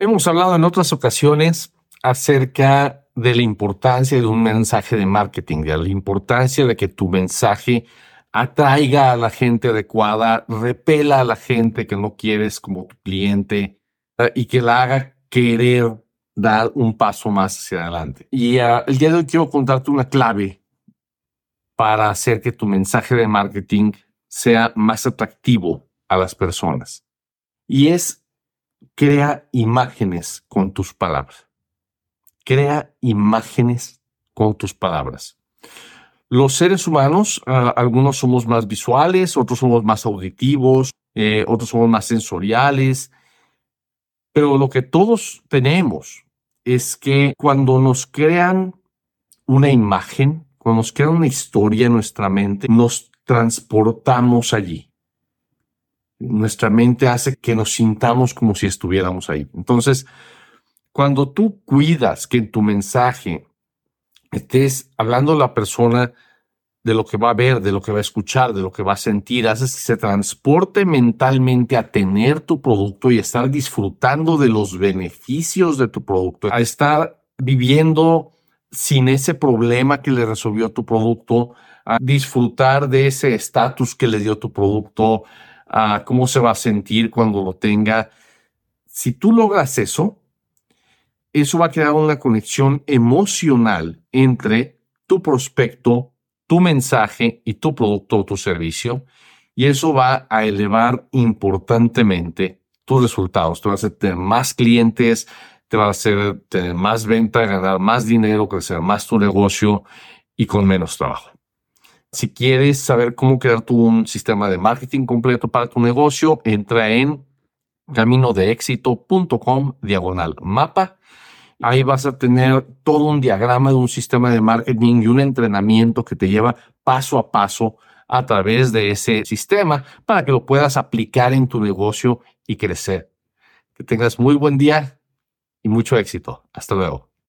Hemos hablado en otras ocasiones acerca de la importancia de un mensaje de marketing, de la importancia de que tu mensaje atraiga a la gente adecuada, repela a la gente que no quieres como tu cliente eh, y que la haga querer dar un paso más hacia adelante. Y uh, el día de hoy quiero contarte una clave para hacer que tu mensaje de marketing sea más atractivo a las personas. Y es crea imágenes con tus palabras. Crea imágenes con tus palabras. Los seres humanos, algunos somos más visuales, otros somos más auditivos, eh, otros somos más sensoriales, pero lo que todos tenemos es que cuando nos crean una imagen, cuando nos crean una historia en nuestra mente, nos transportamos allí. Nuestra mente hace que nos sintamos como si estuviéramos ahí. Entonces, cuando tú cuidas que en tu mensaje estés hablando a la persona de lo que va a ver, de lo que va a escuchar, de lo que va a sentir, haces que se transporte mentalmente a tener tu producto y estar disfrutando de los beneficios de tu producto, a estar viviendo sin ese problema que le resolvió tu producto, a disfrutar de ese estatus que le dio tu producto, a cómo se va a sentir cuando lo tenga. Si tú logras eso, eso va a crear una conexión emocional entre tu prospecto, tu mensaje y tu producto o tu servicio. Y eso va a elevar importantemente tus resultados. Te vas a tener más clientes, te va a hacer tener más venta, ganar más dinero, crecer más tu negocio y con menos trabajo. Si quieres saber cómo crear tu un sistema de marketing completo para tu negocio, entra en caminodeexito.com diagonal mapa Ahí vas a tener todo un diagrama de un sistema de marketing y un entrenamiento que te lleva paso a paso a través de ese sistema para que lo puedas aplicar en tu negocio y crecer. Que tengas muy buen día y mucho éxito. Hasta luego.